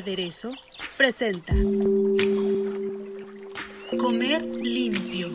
Aderezo presenta Comer limpio.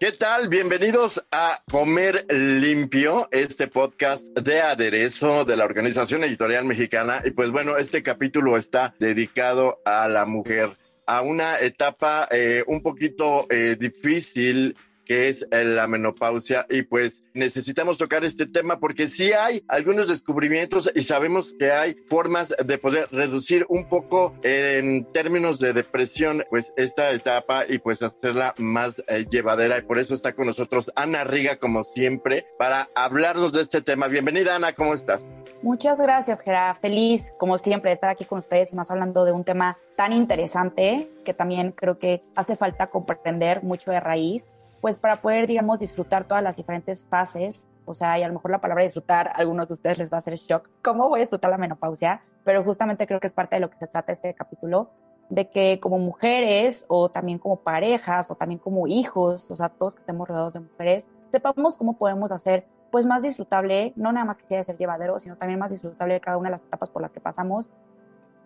¿Qué tal? Bienvenidos a Comer Limpio, este podcast de aderezo de la Organización Editorial Mexicana. Y pues bueno, este capítulo está dedicado a la mujer, a una etapa eh, un poquito eh, difícil que es la menopausia y pues necesitamos tocar este tema porque sí hay algunos descubrimientos y sabemos que hay formas de poder reducir un poco en términos de depresión pues esta etapa y pues hacerla más eh, llevadera y por eso está con nosotros Ana Riga como siempre para hablarnos de este tema. Bienvenida Ana, ¿cómo estás? Muchas gracias, Gera. Feliz, como siempre, de estar aquí con ustedes y más hablando de un tema tan interesante que también creo que hace falta comprender mucho de raíz pues para poder, digamos, disfrutar todas las diferentes fases, o sea, y a lo mejor la palabra disfrutar, a algunos de ustedes les va a hacer shock, ¿cómo voy a disfrutar la menopausia? Pero justamente creo que es parte de lo que se trata este capítulo, de que como mujeres o también como parejas o también como hijos, o sea, todos que estemos rodeados de mujeres, sepamos cómo podemos hacer pues más disfrutable, no nada más que sea de ser llevadero, sino también más disfrutable cada una de las etapas por las que pasamos.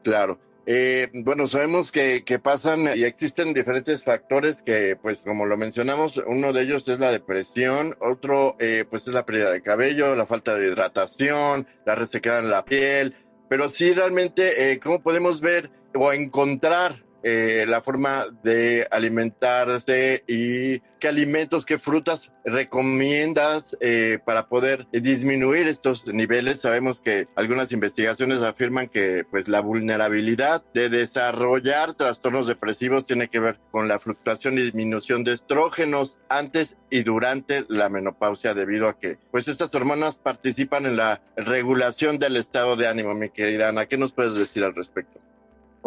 Claro. Eh, bueno, sabemos que, pasan y existen diferentes factores que, pues, como lo mencionamos, uno de ellos es la depresión, otro, eh, pues, es la pérdida de cabello, la falta de hidratación, la resequedad en la piel, pero sí realmente, eh, ¿cómo podemos ver o encontrar eh, la forma de alimentarse y qué alimentos, qué frutas recomiendas eh, para poder disminuir estos niveles. Sabemos que algunas investigaciones afirman que pues la vulnerabilidad de desarrollar trastornos depresivos tiene que ver con la fluctuación y disminución de estrógenos antes y durante la menopausia debido a que pues estas hormonas participan en la regulación del estado de ánimo, mi querida Ana. ¿Qué nos puedes decir al respecto?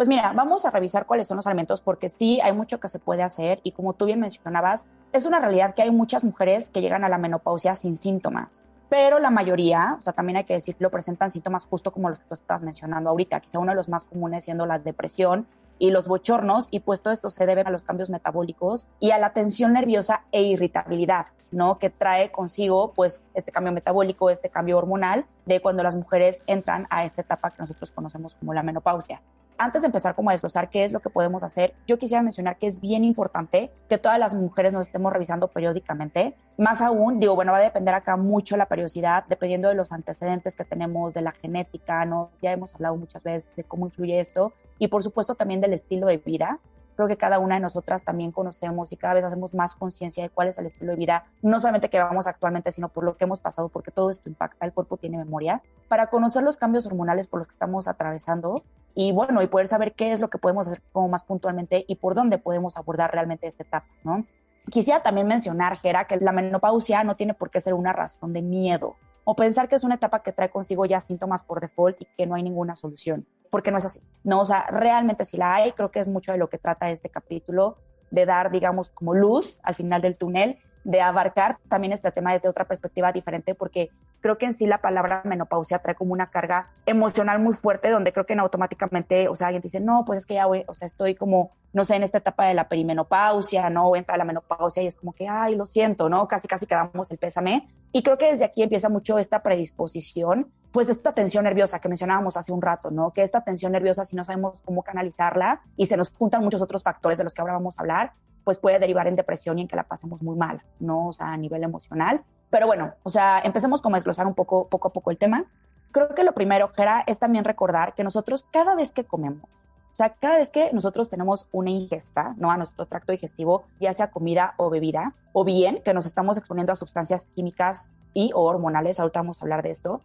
Pues mira, vamos a revisar cuáles son los alimentos porque sí hay mucho que se puede hacer y como tú bien mencionabas, es una realidad que hay muchas mujeres que llegan a la menopausia sin síntomas, pero la mayoría, o sea, también hay que decirlo, presentan síntomas justo como los que tú estás mencionando ahorita, quizá uno de los más comunes siendo la depresión y los bochornos y pues todo esto se debe a los cambios metabólicos y a la tensión nerviosa e irritabilidad, ¿no? Que trae consigo pues este cambio metabólico, este cambio hormonal de cuando las mujeres entran a esta etapa que nosotros conocemos como la menopausia antes de empezar como a desglosar qué es lo que podemos hacer, yo quisiera mencionar que es bien importante que todas las mujeres nos estemos revisando periódicamente. Más aún, digo, bueno, va a depender acá mucho la periodicidad, dependiendo de los antecedentes que tenemos, de la genética, ¿no? Ya hemos hablado muchas veces de cómo influye esto y por supuesto también del estilo de vida creo que cada una de nosotras también conocemos y cada vez hacemos más conciencia de cuál es el estilo de vida, no solamente que vamos actualmente, sino por lo que hemos pasado, porque todo esto impacta, el cuerpo tiene memoria, para conocer los cambios hormonales por los que estamos atravesando y bueno, y poder saber qué es lo que podemos hacer como más puntualmente y por dónde podemos abordar realmente esta etapa, ¿no? Quisiera también mencionar, Gera, que la menopausia no tiene por qué ser una razón de miedo o pensar que es una etapa que trae consigo ya síntomas por default y que no hay ninguna solución, porque no es así. No, o sea, realmente si la hay, creo que es mucho de lo que trata este capítulo, de dar, digamos, como luz al final del túnel de abarcar también este tema desde otra perspectiva diferente, porque creo que en sí la palabra menopausia trae como una carga emocional muy fuerte, donde creo que automáticamente, o sea, alguien dice, no, pues es que ya, voy, o sea, estoy como, no sé, en esta etapa de la perimenopausia, ¿no? O entra la menopausia y es como que, ay, lo siento, ¿no? Casi, casi quedamos el pésame. Y creo que desde aquí empieza mucho esta predisposición, pues esta tensión nerviosa que mencionábamos hace un rato, ¿no? Que esta tensión nerviosa, si no sabemos cómo canalizarla y se nos juntan muchos otros factores de los que ahora vamos a hablar, pues puede derivar en depresión y en que la pasemos muy mal, ¿no? O sea, a nivel emocional. Pero bueno, o sea, empecemos como a desglosar un poco, poco a poco el tema. Creo que lo primero, Gera, es también recordar que nosotros cada vez que comemos, o sea, cada vez que nosotros tenemos una ingesta, ¿no? A nuestro tracto digestivo, ya sea comida o bebida, o bien que nos estamos exponiendo a sustancias químicas y o hormonales, ahorita vamos a hablar de esto,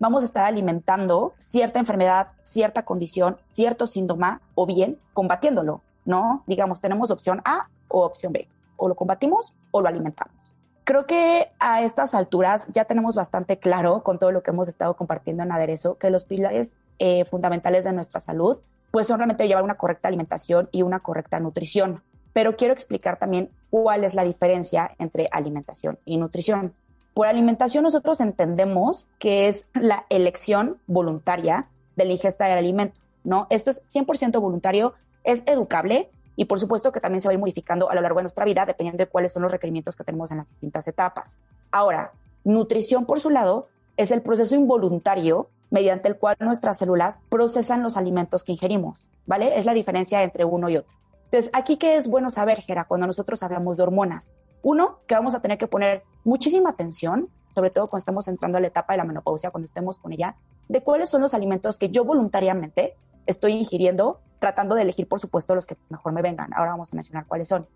vamos a estar alimentando cierta enfermedad, cierta condición, cierto síntoma, o bien combatiéndolo, ¿no? Digamos, tenemos opción A o opción B. O lo combatimos o lo alimentamos. creo que a estas alturas ya tenemos bastante claro con todo lo que hemos estado compartiendo en Aderezo que los pilares eh, fundamentales de nuestra salud pues son realmente llevar una correcta alimentación y una correcta nutrición. Pero quiero explicar también cuál es la diferencia entre alimentación y nutrición. Por alimentación nosotros entendemos que es la elección voluntaria de la ingesta del alimento, ¿no? Esto es 100% voluntario, es educable y por supuesto que también se va a ir modificando a lo largo de nuestra vida dependiendo de cuáles son los requerimientos que tenemos en las distintas etapas. Ahora, nutrición por su lado es el proceso involuntario mediante el cual nuestras células procesan los alimentos que ingerimos, ¿vale? Es la diferencia entre uno y otro. Entonces, aquí qué es bueno saber, Gera, cuando nosotros hablamos de hormonas. Uno, que vamos a tener que poner muchísima atención, sobre todo cuando estamos entrando a la etapa de la menopausia, cuando estemos con ella, de cuáles son los alimentos que yo voluntariamente estoy ingiriendo, tratando de elegir, por supuesto, los que mejor me vengan. Ahora vamos a mencionar cuáles son.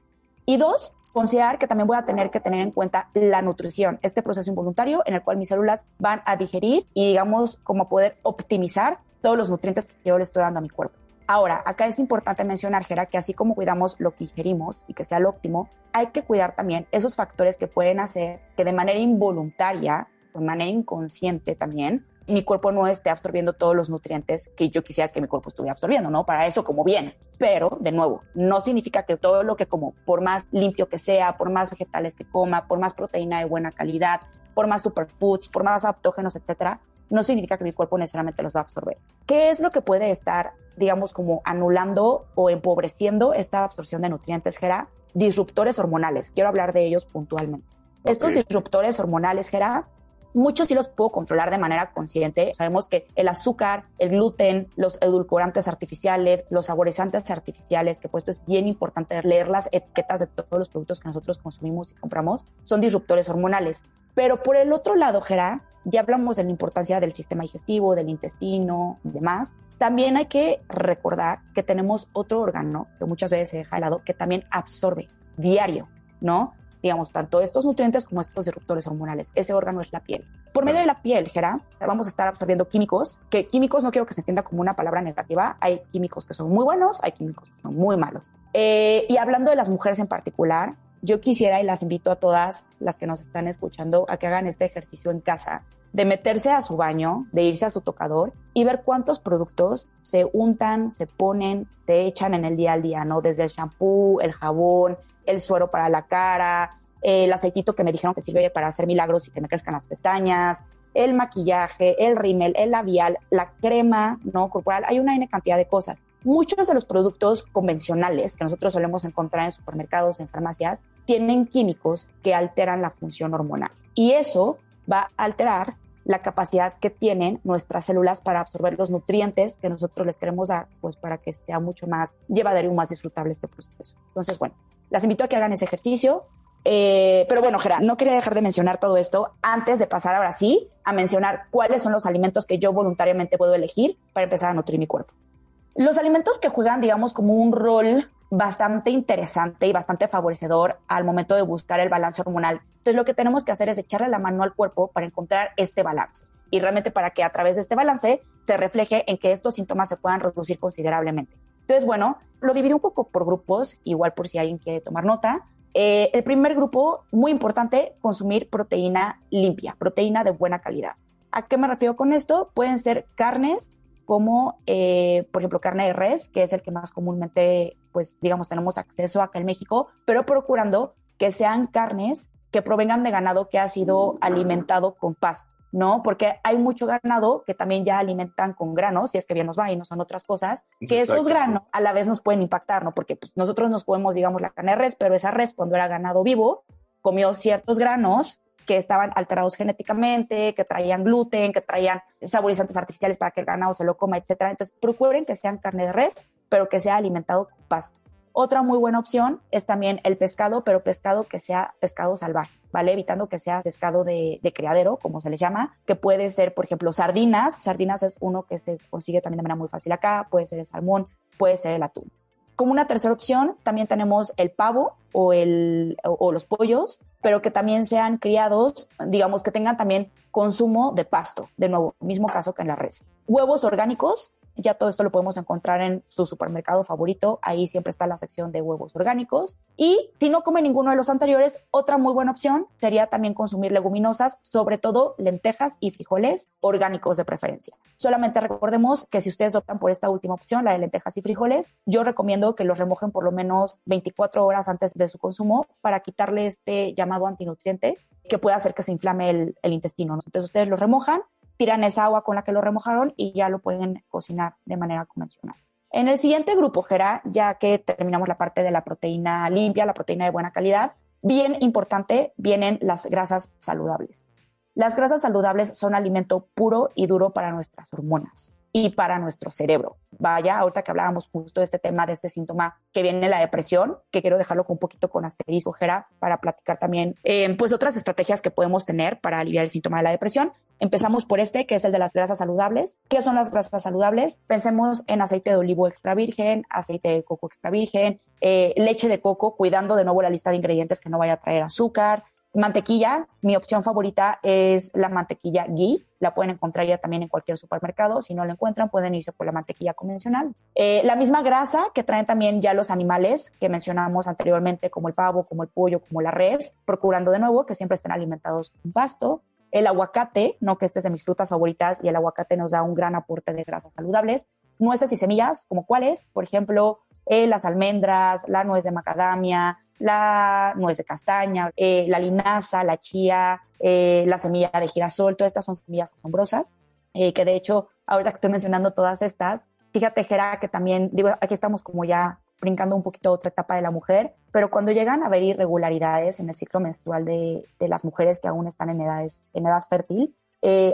Y dos, considerar que también voy a tener que tener en cuenta la nutrición, este proceso involuntario en el cual mis células van a digerir y, digamos, como poder optimizar todos los nutrientes que yo le estoy dando a mi cuerpo. Ahora, acá es importante mencionar, Gera, que así como cuidamos lo que ingerimos y que sea lo óptimo, hay que cuidar también esos factores que pueden hacer que de manera involuntaria, de manera inconsciente también, mi cuerpo no esté absorbiendo todos los nutrientes que yo quisiera que mi cuerpo estuviera absorbiendo, ¿no? Para eso como bien. Pero, de nuevo, no significa que todo lo que como, por más limpio que sea, por más vegetales que coma, por más proteína de buena calidad, por más superfoods, por más adaptógenos, etcétera, no significa que mi cuerpo necesariamente los va a absorber. ¿Qué es lo que puede estar, digamos, como anulando o empobreciendo esta absorción de nutrientes, Gera? Disruptores hormonales. Quiero hablar de ellos puntualmente. Estos disruptores hormonales, Gera, Muchos sí los puedo controlar de manera consciente. Sabemos que el azúcar, el gluten, los edulcorantes artificiales, los saborizantes artificiales, que puesto es bien importante leer las etiquetas de todos los productos que nosotros consumimos y compramos, son disruptores hormonales. Pero por el otro lado, Gera, ya hablamos de la importancia del sistema digestivo, del intestino y demás. También hay que recordar que tenemos otro órgano que muchas veces se deja de lado, que también absorbe diario, ¿no? digamos, tanto estos nutrientes como estos disruptores hormonales. Ese órgano es la piel. Por medio de la piel, Gera, vamos a estar absorbiendo químicos, que químicos no quiero que se entienda como una palabra negativa. Hay químicos que son muy buenos, hay químicos que son muy malos. Eh, y hablando de las mujeres en particular, yo quisiera y las invito a todas las que nos están escuchando a que hagan este ejercicio en casa, de meterse a su baño, de irse a su tocador y ver cuántos productos se untan, se ponen, se echan en el día al día, ¿no? Desde el shampoo, el jabón, el suero para la cara, el aceitito que me dijeron que sirve para hacer milagros y que me crezcan las pestañas, el maquillaje, el rímel, el labial, la crema no corporal, hay una N cantidad de cosas. Muchos de los productos convencionales que nosotros solemos encontrar en supermercados, en farmacias, tienen químicos que alteran la función hormonal. Y eso va a alterar la capacidad que tienen nuestras células para absorber los nutrientes que nosotros les queremos dar, pues para que sea mucho más llevadero y más disfrutable este proceso. Entonces, bueno, las invito a que hagan ese ejercicio. Eh, pero bueno, Gerard, no quería dejar de mencionar todo esto antes de pasar ahora sí a mencionar cuáles son los alimentos que yo voluntariamente puedo elegir para empezar a nutrir mi cuerpo. Los alimentos que juegan, digamos, como un rol bastante interesante y bastante favorecedor al momento de buscar el balance hormonal. Entonces, lo que tenemos que hacer es echarle la mano al cuerpo para encontrar este balance y realmente para que a través de este balance se refleje en que estos síntomas se puedan reducir considerablemente. Entonces, bueno, lo divido un poco por grupos, igual por si alguien quiere tomar nota. Eh, el primer grupo, muy importante, consumir proteína limpia, proteína de buena calidad. ¿A qué me refiero con esto? Pueden ser carnes como, eh, por ejemplo, carne de res, que es el que más comúnmente, pues, digamos, tenemos acceso acá en México, pero procurando que sean carnes que provengan de ganado que ha sido alimentado con pasto. ¿no? Porque hay mucho ganado que también ya alimentan con granos, si es que bien nos va y no son otras cosas, que estos granos a la vez nos pueden impactar, ¿no? Porque pues, nosotros nos podemos, digamos, la carne de res, pero esa res cuando era ganado vivo comió ciertos granos que estaban alterados genéticamente, que traían gluten, que traían saborizantes artificiales para que el ganado se lo coma, etcétera. Entonces, procuren que sean carne de res, pero que sea alimentado con pasto. Otra muy buena opción es también el pescado, pero pescado que sea pescado salvaje, ¿vale? Evitando que sea pescado de, criadero, como se le llama, que puede ser, por ejemplo, sardinas. Sardinas es uno que se consigue también de manera muy fácil acá, puede ser el salmón, puede ser el atún. Como una tercera opción, también tenemos el pavo o, el, o, los pollos, pero que también sean criados, digamos que tengan también consumo de pasto, de nuevo, mismo caso que en la res. Huevos orgánicos, Ya todo esto lo podemos encontrar en su supermercado favorito. Ahí siempre está la sección de huevos orgánicos. Y si no come ninguno de los anteriores, otra muy buena opción sería también consumir leguminosas, sobre todo lentejas y frijoles orgánicos de preferencia. Solamente recordemos que si ustedes optan por esta última opción, la de lentejas y frijoles, yo recomiendo que los remojen por lo menos 24 horas antes de su consumo para quitarle este llamado antinutriente que puede hacer que se inflame el, el intestino. Entonces ustedes los remojan, tiran esa agua con la que lo remojaron y ya lo pueden cocinar de manera convencional. En el siguiente grupo, Gera, ya que terminamos la parte de la proteína limpia, la proteína de buena calidad, bien importante, vienen las grasas saludables. Las grasas saludables son alimento puro y duro para nuestras hormonas y para nuestro cerebro. Vaya, ahorita que hablábamos justo de este tema, de este síntoma que viene la depresión, que quiero dejarlo con un poquito con asterisco, Jera, para platicar también, eh, pues otras estrategias que podemos tener para aliviar el síntoma de la depresión. Empezamos por este, que es el de las grasas saludables. ¿Qué son las grasas saludables? Pensemos en aceite de olivo extra virgen, aceite de coco extra virgen, eh, leche de coco, cuidando de nuevo la lista de ingredientes que no vaya a traer azúcar, Mantequilla, mi opción favorita es la mantequilla ghee. La pueden encontrar ya también en cualquier supermercado. Si no la encuentran, pueden irse por la mantequilla convencional. Eh, la misma grasa que traen también ya los animales que mencionamos anteriormente, como el pavo, como el pollo, como la res, procurando de nuevo que siempre estén alimentados con pasto. El aguacate, no que este es de mis frutas favoritas y el aguacate nos da un gran aporte de grasas saludables. Nueces y semillas, como cuáles, por ejemplo, eh, las almendras, la nuez de macadamia, la nuez de castaña, eh, la linaza, la chía, eh, la semilla de girasol, todas estas son semillas asombrosas, eh, que de hecho, ahorita que estoy mencionando todas estas, fíjate, Jera, que también, digo, aquí estamos como ya brincando un poquito a otra etapa de la mujer, pero cuando llegan a haber irregularidades en el ciclo menstrual de, de las mujeres que aún están en, edades, en edad fértil,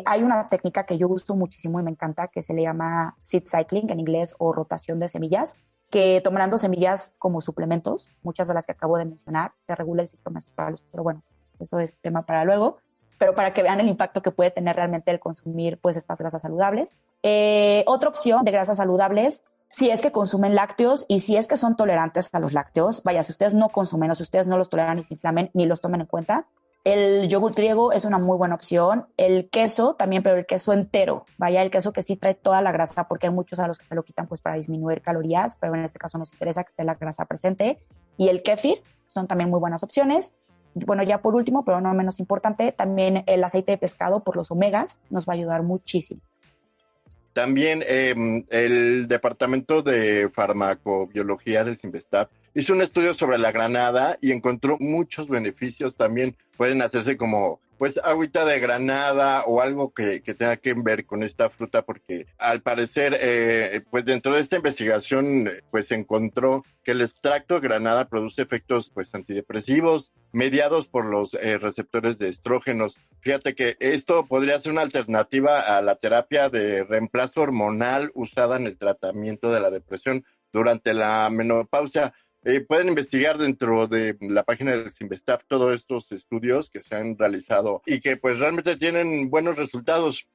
hay una técnica que yo gusto muchísimo y me encanta que se le llama seed cycling en inglés o rotación de semillas, que tomando semillas como suplementos, muchas de las que acabo de mencionar, se regula el ciclo menstrual, pero bueno, eso es tema para luego, pero para que vean el impacto que puede tener realmente el consumir pues estas grasas saludables. Eh, otra opción de grasas saludables, si es que consumen lácteos y si es que son tolerantes a los lácteos, vaya, si ustedes no consumen o si ustedes no los toleran y se inflamen, ni los tomen en cuenta, el yogur griego es una muy buena opción. El queso también, pero el queso entero. Vaya, el queso que sí trae toda la grasa, porque hay muchos a los que se lo quitan pues para disminuir calorías, pero en este caso nos interesa que esté la grasa presente. Y el kefir son también muy buenas opciones. Bueno, ya por último, pero no menos importante, también el aceite de pescado por los omegas nos va a ayudar muchísimo. También em, el Departamento de Farmacobiología del Sinvestap hizo un estudio sobre la granada y encontró muchos beneficios también. Pueden hacerse como pues agüita de granada o algo que, tenga que ver con esta fruta porque al parecer eh, pues dentro de esta investigación pues se encontró que el extracto de granada produce efectos pues antidepresivos mediados por los eh, receptores de estrógenos. Fíjate que esto podría ser una alternativa a la terapia de reemplazo hormonal usada en el tratamiento de la depresión durante la menopausia. Eh, pueden investigar dentro de la página del Sinvestaf todos estos estudios que se han realizado y que pues realmente tienen buenos resultados.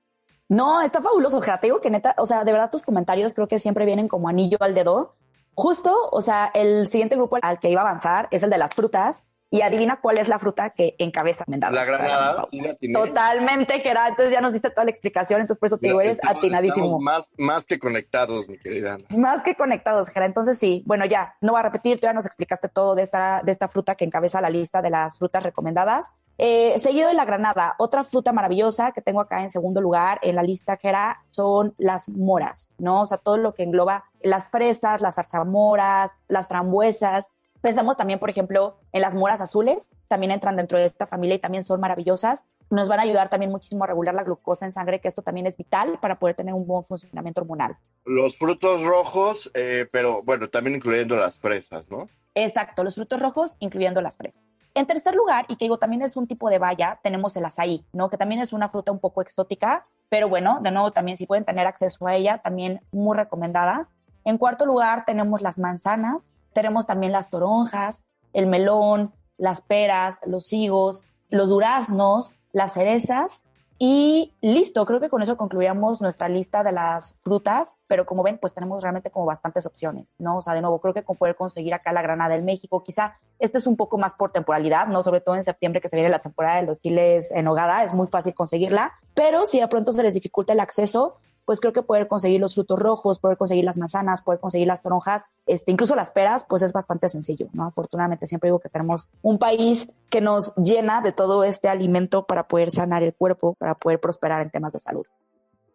No, está fabuloso, Jera. Te digo que neta, o sea, de verdad tus comentarios creo que siempre vienen como anillo al dedo. Justo, o sea, el siguiente grupo al que iba a avanzar es el de las frutas y adivina cuál es la fruta que encabeza Mendados. La granada. Totalmente, Gerard. Entonces ya nos diste toda la explicación, entonces por eso te digo, eres atinadísimo. más, más que conectados, mi querida Más que conectados, Gerard. Entonces sí, bueno, ya, no va a repetir, tú ya nos explicaste todo de esta, de esta fruta que encabeza la lista de las frutas recomendadas. Eh, seguido de la granada, otra fruta maravillosa que tengo acá en segundo lugar en la lista, Gerard, son las moras, ¿no? O sea, todo lo que engloba las fresas, las zarzamoras, las frambuesas, Pensamos también, por ejemplo, en las moras azules, también entran dentro de esta familia y también son maravillosas. Nos van a ayudar también muchísimo a regular la glucosa en sangre, que esto también es vital para poder tener un buen funcionamiento hormonal. Los frutos rojos, eh, pero bueno, también incluyendo las fresas, ¿no? Exacto, los frutos rojos, incluyendo las fresas. En tercer lugar, y que digo, también es un tipo de baya, tenemos el azaí, ¿no? Que también es una fruta un poco exótica, pero bueno, de nuevo, también si pueden tener acceso a ella, también muy recomendada. En cuarto lugar, tenemos las manzanas, tenemos también las toronjas, el melón, las peras, los higos, los duraznos, las cerezas y listo, creo que con eso concluíamos nuestra lista de las frutas, pero como ven, pues tenemos realmente como bastantes opciones, ¿no? O sea, de nuevo, creo que con poder conseguir acá la granada del México, quizá este es un poco más por temporalidad, ¿no? Sobre todo en septiembre que se viene la temporada de los chiles en hogada, es muy fácil conseguirla, pero si de pronto se les dificulta el acceso, pues creo que poder conseguir los frutos rojos, poder conseguir las manzanas, poder conseguir las toronjas, este, incluso las peras, pues es bastante sencillo, ¿no? Afortunadamente siempre digo que tenemos un país que nos llena de todo este alimento para poder sanar el cuerpo, para poder prosperar en temas de salud.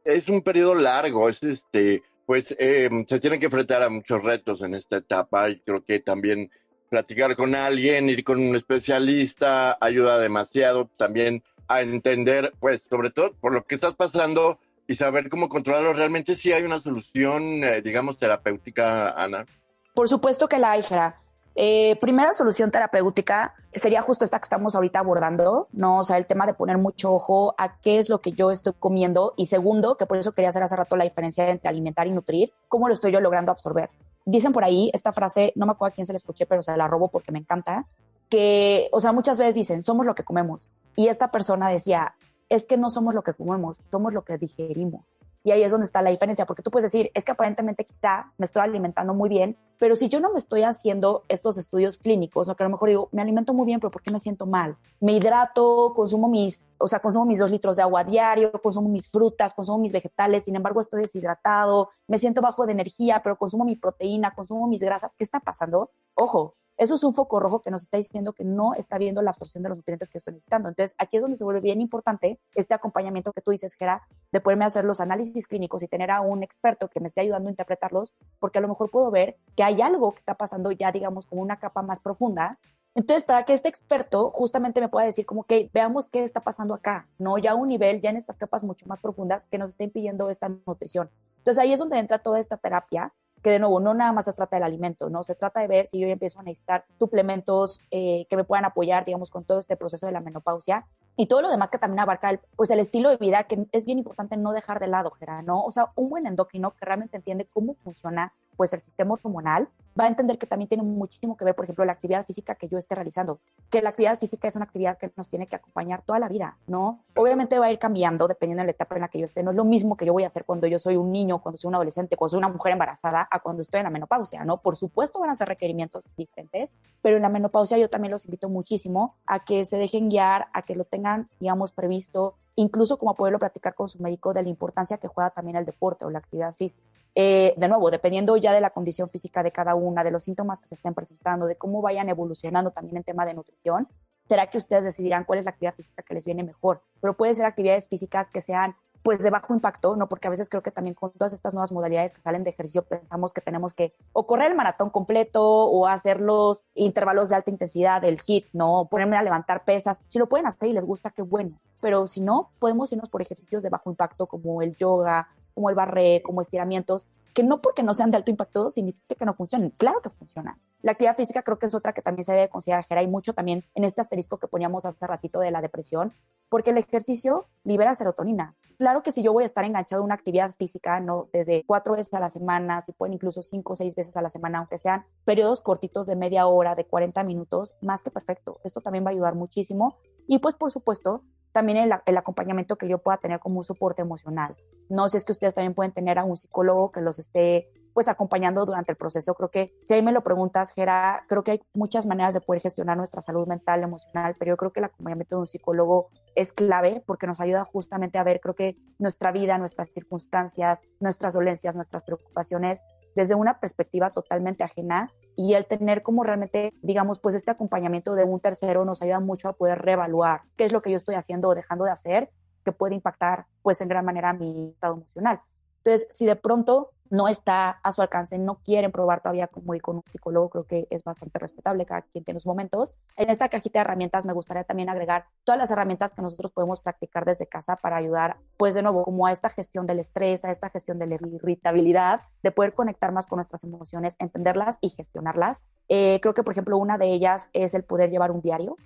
Es un periodo largo, es este, pues eh, se tienen que enfrentar a muchos retos en esta etapa y creo que también platicar con alguien, ir con un especialista, ayuda demasiado también a entender, pues, sobre todo por lo que estás pasando y saber cómo controlarlo. Realmente sí hay una solución, eh, digamos, terapéutica, Ana. Por supuesto que la hay, Jera. Eh, primera solución terapéutica sería justo esta que estamos ahorita abordando, ¿no? O sea, el tema de poner mucho ojo a qué es lo que yo estoy comiendo. Y segundo, que por eso quería hacer hace rato la diferencia entre alimentar y nutrir, cómo lo estoy yo logrando absorber. Dicen por ahí esta frase, no me acuerdo a quién se la escuché, pero se la robo porque me encanta, que, o sea, muchas veces dicen, somos lo que comemos. Y esta persona decía, es que no somos lo que comemos, somos lo que digerimos. Y ahí es donde está la diferencia, porque tú puedes decir, es que aparentemente quizá me estoy alimentando muy bien, pero si yo no me estoy haciendo estos estudios clínicos, o que a lo mejor digo, me alimento muy bien, pero ¿por qué me siento mal? Me hidrato, consumo mis, o sea, consumo mis dos litros de agua diario, consumo mis frutas, consumo mis vegetales, sin embargo estoy deshidratado, me siento bajo de energía, pero consumo mi proteína, consumo mis grasas. ¿Qué está pasando? Ojo, eso es un foco rojo que nos está diciendo que no está viendo la absorción de los nutrientes que estoy necesitando. Entonces, aquí es donde se vuelve bien importante este acompañamiento que tú dices, Gera, de poderme hacer los análisis clínicos y tener a un experto que me esté ayudando a interpretarlos, porque a lo mejor puedo ver que hay algo que está pasando ya, digamos, como una capa más profunda. Entonces, para que este experto justamente me pueda decir como que veamos qué está pasando acá, ¿no? Ya a un nivel, ya en estas capas mucho más profundas que nos está impidiendo esta nutrición. Entonces, ahí es donde entra toda esta terapia que de nuevo no nada más se trata del alimento, ¿no? Se trata de ver si yo ya empiezo a necesitar suplementos eh, que me puedan apoyar, digamos, con todo este proceso de la menopausia y todo lo demás que también abarca el, pues el estilo de vida, que es bien importante no dejar de lado, Gerard, ¿no? O sea, un buen endocrino que realmente entiende cómo funciona pues el sistema hormonal, va a entender que también tiene muchísimo que ver, por ejemplo, la actividad física que yo esté realizando, que la actividad física es una actividad que nos tiene que acompañar toda la vida, ¿no? Obviamente va a ir cambiando dependiendo de la etapa en la que yo esté, no es lo mismo que yo voy a hacer cuando yo soy un niño, cuando soy un adolescente, cuando soy una mujer embarazada, a cuando estoy en la menopausia, ¿no? Por supuesto van a ser requerimientos diferentes, pero en la menopausia yo también los invito muchísimo a que se dejen guiar, a que lo tengan, digamos, previsto, incluso como poderlo platicar con su médico de la importancia que juega también el deporte o la actividad física. Eh, de nuevo, dependiendo ya de la condición física de cada una, de los síntomas que se estén presentando, de cómo vayan evolucionando también en tema de nutrición, será que ustedes decidirán cuál es la actividad física que les viene mejor. Pero puede ser actividades físicas que sean pues de bajo impacto, ¿no? Porque a veces creo que también con todas estas nuevas modalidades que salen de ejercicio pensamos que tenemos que o correr el maratón completo o hacer los intervalos de alta intensidad, el HIT, ¿no? Ponerme a levantar pesas. Si lo pueden hacer y les gusta, qué bueno. Pero si no, podemos irnos por ejercicios de bajo impacto como el yoga, como el barré, como estiramientos, que no porque no sean de alto impacto significa que no funcionen. Claro que funcionan. La actividad física creo que es otra que también se debe considerar, Hay mucho también en este asterisco que poníamos hace ratito de la depresión, porque el ejercicio libera serotonina. Claro que si yo voy a estar enganchado a una actividad física, no desde cuatro veces a la semana, si pueden incluso cinco o seis veces a la semana, aunque sean periodos cortitos de media hora, de 40 minutos, más que perfecto. Esto también va a ayudar muchísimo. Y pues, por supuesto, también el, el, acompañamiento que yo pueda tener como un soporte emocional. No sé si es que ustedes también pueden tener a un psicólogo que los esté pues acompañando durante el proceso. Creo que si ahí me lo preguntas, Gera, creo que hay muchas maneras de poder gestionar nuestra salud mental, emocional, pero yo creo que el acompañamiento de un psicólogo es clave porque nos ayuda justamente a ver, creo que nuestra vida, nuestras circunstancias, nuestras dolencias, nuestras preocupaciones desde una perspectiva totalmente ajena y el tener como realmente, digamos, pues este acompañamiento de un tercero nos ayuda mucho a poder reevaluar qué es lo que yo estoy haciendo o dejando de hacer que puede impactar pues en gran manera mi estado emocional. Entonces, si de pronto no está a su alcance, no quieren probar todavía cómo ir con un psicólogo, creo que es bastante respetable, cada quien tiene sus momentos. En esta cajita de herramientas me gustaría también agregar todas las herramientas que nosotros podemos practicar desde casa para ayudar, pues de nuevo, como a esta gestión del estrés, a esta gestión de la irritabilidad, de poder conectar más con nuestras emociones, entenderlas y gestionarlas. Eh, creo que, por ejemplo, una de ellas es el poder llevar un diario.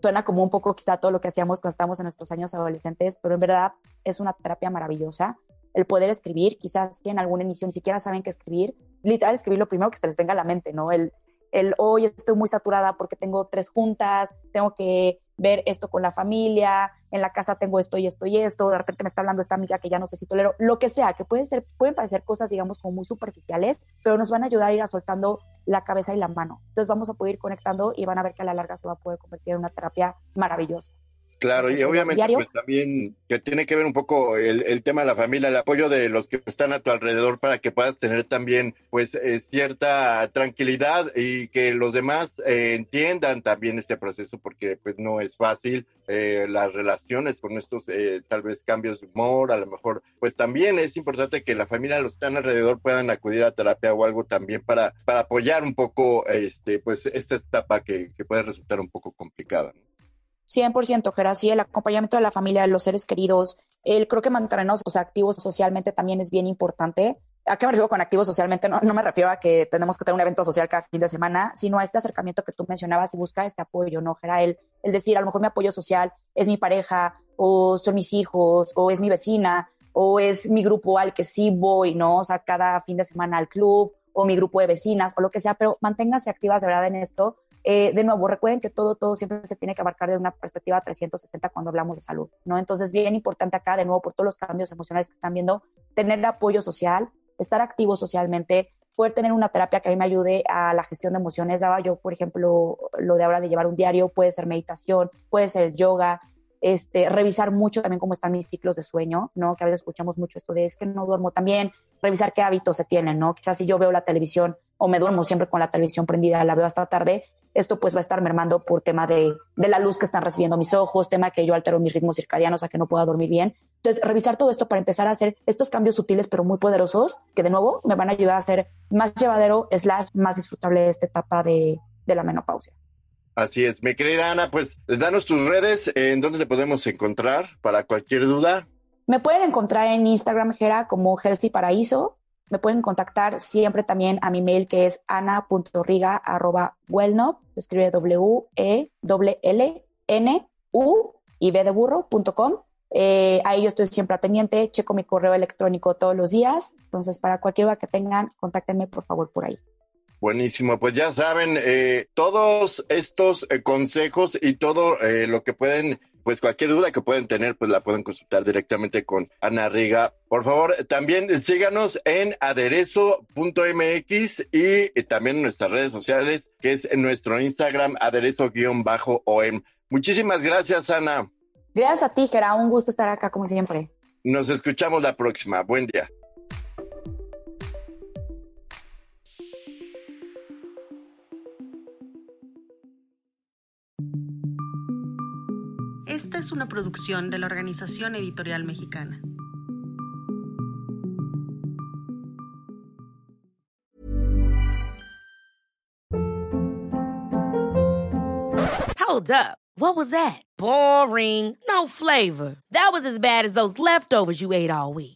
Suena como un poco quizá todo lo que hacíamos cuando estábamos en nuestros años adolescentes, pero en verdad es una terapia maravillosa el poder escribir, quizás tienen alguna emisión, ni siquiera saben qué escribir, literal escribir lo primero que se les venga a la mente, ¿no? El, el hoy estoy muy saturada porque tengo tres juntas, tengo que ver esto con la familia, en la casa tengo esto y esto y esto, de repente me está hablando esta amiga que ya no sé si tolero, lo que sea, que pueden ser, pueden parecer cosas, digamos, como muy superficiales, pero nos van a ayudar a ir soltando la cabeza y la mano. Entonces vamos a poder ir conectando y van a ver que a la larga se va a poder convertir en una terapia maravillosa. Claro, y obviamente pues también que tiene que ver un poco el, el, tema de la familia, el apoyo de los que están a tu alrededor para que puedas tener también pues eh, cierta tranquilidad y que los demás eh, entiendan también este proceso porque pues no es fácil eh, las relaciones con estos tal vez cambios de humor, a lo mejor pues también es importante que la familia, los que están alrededor puedan acudir a terapia o algo también para, para apoyar un poco este pues esta etapa que, que puede resultar un poco complicada. 100%, Gera, sí, el acompañamiento de la familia, de los seres queridos, el creo que mantenernos activos socialmente también es bien importante. ¿A qué me refiero con activos socialmente? No, no me refiero a que tenemos que tener un evento social cada fin de semana, sino a este acercamiento que tú mencionabas y buscar este apoyo, ¿no, Gera? El, el decir, a lo mejor mi apoyo social es mi pareja, o son mis hijos, o es mi vecina, o es mi grupo al que sí voy, ¿no? O sea, cada fin de semana al club, o mi grupo de vecinas, o lo que sea, pero manténganse activas de verdad en esto eh, de nuevo, recuerden que todo, todo siempre se tiene que abarcar de una perspectiva 360 cuando hablamos de salud, ¿no? Entonces, bien importante acá, de nuevo, por todos los cambios emocionales que están viendo, tener apoyo social, estar activo socialmente, poder tener una terapia que a mí me ayude a la gestión de emociones. Daba yo, por ejemplo, lo de ahora de llevar un diario, puede ser meditación, puede ser yoga, este, revisar mucho también cómo están mis ciclos de sueño, ¿no? Que a veces escuchamos mucho esto de es que no duermo también, revisar qué hábitos se tienen, ¿no? Quizás si yo veo la televisión o me duermo siempre con la televisión prendida, la veo hasta tarde, esto pues va a estar mermando por tema de, de, la luz que están recibiendo mis ojos, tema que yo altero mis ritmos circadianos a que no pueda dormir bien. Entonces, revisar todo esto para empezar a hacer estos cambios sutiles pero muy poderosos que de nuevo me van a ayudar a hacer más llevadero, slash, más disfrutable esta etapa de, de la menopausia. Así es, mi querida Ana, pues danos tus redes, en dónde te podemos encontrar para cualquier duda. Me pueden encontrar en Instagram, Gera, como Healthy Paraíso, me pueden contactar siempre también a mi mail que es ana.riga.wellnop, se escribe W-E-L-L-N-U y B de burro.com. Eh, ahí yo estoy siempre al pendiente, checo mi correo electrónico todos los días. Entonces, para cualquier duda que tengan, contáctenme por favor por ahí. Buenísimo, pues ya saben, eh, todos estos eh, consejos y todo eh, lo que pueden pues cualquier duda que pueden tener, pues la pueden consultar directamente con Ana Riga. Por favor, también síganos en aderezo.mx y, también en nuestras redes sociales, que es en nuestro Instagram, aderezo-om. Muchísimas gracias, Ana. Gracias a ti, Gera. Un gusto estar acá, como siempre. Nos escuchamos la próxima. Buen día. Esta es una producción de la Organización Editorial Mexicana. Hold up. What was that? Boring. No flavor. That was as bad as those leftovers you ate all week.